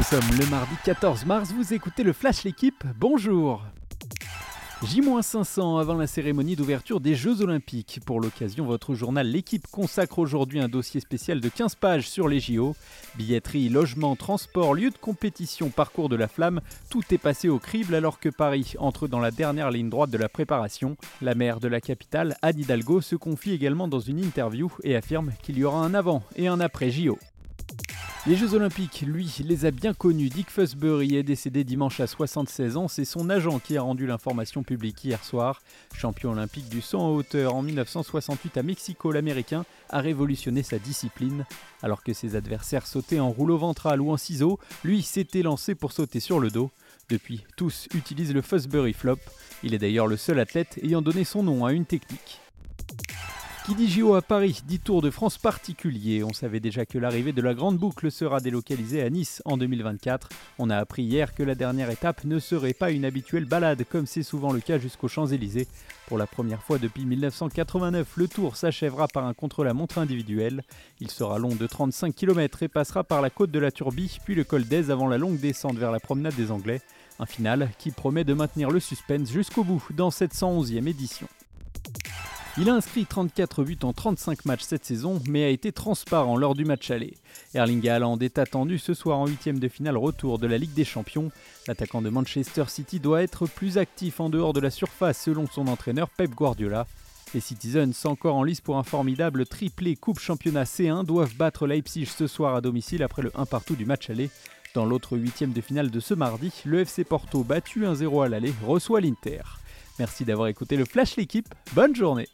Nous sommes le mardi 14 mars, vous écoutez le Flash L'équipe, bonjour J-500 avant la cérémonie d'ouverture des Jeux Olympiques. Pour l'occasion, votre journal L'équipe consacre aujourd'hui un dossier spécial de 15 pages sur les JO. Billetterie, logement, transport, lieu de compétition, parcours de la flamme, tout est passé au crible alors que Paris entre dans la dernière ligne droite de la préparation. La maire de la capitale, Anne Hidalgo, se confie également dans une interview et affirme qu'il y aura un avant et un après JO. Les Jeux Olympiques, lui, les a bien connus. Dick Fusbury est décédé dimanche à 76 ans. C'est son agent qui a rendu l'information publique hier soir. Champion olympique du saut en hauteur en 1968 à Mexico, l'Américain a révolutionné sa discipline. Alors que ses adversaires sautaient en rouleau ventral ou en ciseaux, lui s'était lancé pour sauter sur le dos. Depuis, tous utilisent le Fusbury Flop. Il est d'ailleurs le seul athlète ayant donné son nom à une technique. Qui dit JO à Paris dit Tour de France particulier. On savait déjà que l'arrivée de la Grande Boucle sera délocalisée à Nice en 2024. On a appris hier que la dernière étape ne serait pas une habituelle balade comme c'est souvent le cas jusqu'aux Champs-Élysées. Pour la première fois depuis 1989, le Tour s'achèvera par un contre-la-montre individuel. Il sera long de 35 km et passera par la côte de la Turbie puis le col d'Aise avant la longue descente vers la promenade des Anglais. Un final qui promet de maintenir le suspense jusqu'au bout dans cette 111e édition. Il a inscrit 34 buts en 35 matchs cette saison, mais a été transparent lors du match aller. Erling Haaland est attendu ce soir en huitième de finale retour de la Ligue des Champions. L'attaquant de Manchester City doit être plus actif en dehors de la surface selon son entraîneur Pep Guardiola. Les Citizens, encore en lice pour un formidable triplé Coupe Championnat C1, doivent battre Leipzig ce soir à domicile après le 1 partout du match aller. Dans l'autre huitième de finale de ce mardi, le FC Porto, battu 1-0 à l'aller, reçoit l'Inter. Merci d'avoir écouté le Flash l'équipe, bonne journée